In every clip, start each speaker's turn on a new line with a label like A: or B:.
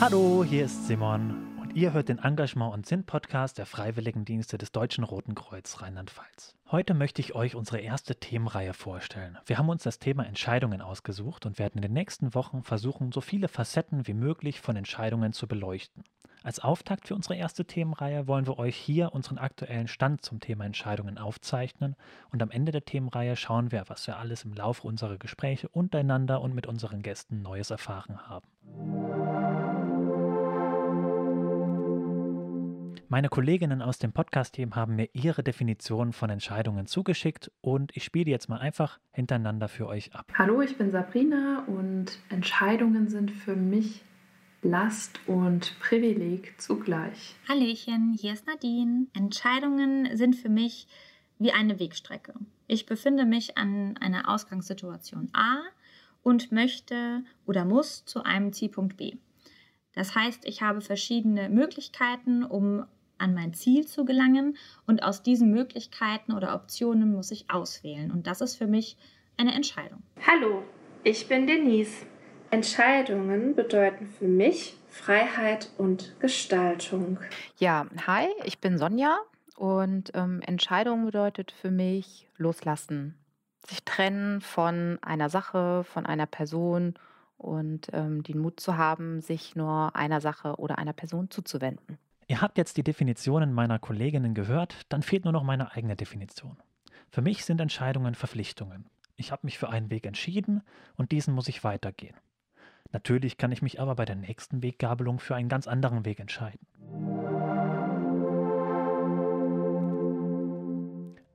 A: Hallo, hier ist Simon und ihr hört den Engagement- und Sinn-Podcast der Freiwilligendienste des Deutschen Roten Kreuz Rheinland-Pfalz. Heute möchte ich euch unsere erste Themenreihe vorstellen. Wir haben uns das Thema Entscheidungen ausgesucht und werden in den nächsten Wochen versuchen, so viele Facetten wie möglich von Entscheidungen zu beleuchten. Als Auftakt für unsere erste Themenreihe wollen wir euch hier unseren aktuellen Stand zum Thema Entscheidungen aufzeichnen und am Ende der Themenreihe schauen wir, was wir alles im Laufe unserer Gespräche untereinander und mit unseren Gästen Neues erfahren haben. Meine Kolleginnen aus dem Podcast-Team haben mir ihre Definition von Entscheidungen zugeschickt und ich spiele jetzt mal einfach hintereinander für euch ab.
B: Hallo, ich bin Sabrina und Entscheidungen sind für mich Last und Privileg zugleich.
C: Hallöchen, hier ist Nadine. Entscheidungen sind für mich wie eine Wegstrecke. Ich befinde mich an einer Ausgangssituation A und möchte oder muss zu einem Zielpunkt B. Das heißt, ich habe verschiedene Möglichkeiten, um an mein Ziel zu gelangen. Und aus diesen Möglichkeiten oder Optionen muss ich auswählen. Und das ist für mich eine Entscheidung.
D: Hallo, ich bin Denise. Entscheidungen bedeuten für mich Freiheit und Gestaltung.
E: Ja, hi, ich bin Sonja und ähm, Entscheidung bedeutet für mich loslassen, sich trennen von einer Sache, von einer Person und ähm, den Mut zu haben, sich nur einer Sache oder einer Person zuzuwenden.
A: Ihr habt jetzt die Definitionen meiner Kolleginnen gehört, dann fehlt nur noch meine eigene Definition. Für mich sind Entscheidungen Verpflichtungen. Ich habe mich für einen Weg entschieden und diesen muss ich weitergehen. Natürlich kann ich mich aber bei der nächsten Weggabelung für einen ganz anderen Weg entscheiden.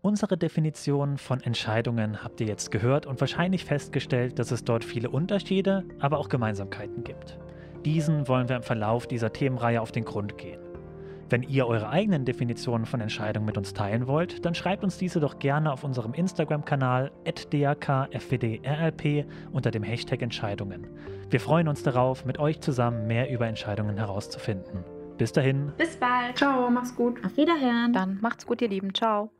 A: Unsere Definition von Entscheidungen habt ihr jetzt gehört und wahrscheinlich festgestellt, dass es dort viele Unterschiede, aber auch Gemeinsamkeiten gibt. Diesen wollen wir im Verlauf dieser Themenreihe auf den Grund gehen. Wenn ihr eure eigenen Definitionen von Entscheidungen mit uns teilen wollt, dann schreibt uns diese doch gerne auf unserem Instagram-Kanal @dakfwdrlp unter dem Hashtag Entscheidungen. Wir freuen uns darauf, mit euch zusammen mehr über Entscheidungen herauszufinden. Bis dahin.
D: Bis bald.
B: Ciao, mach's gut.
C: Auf Wiederhören.
E: Dann macht's gut, ihr Lieben. Ciao.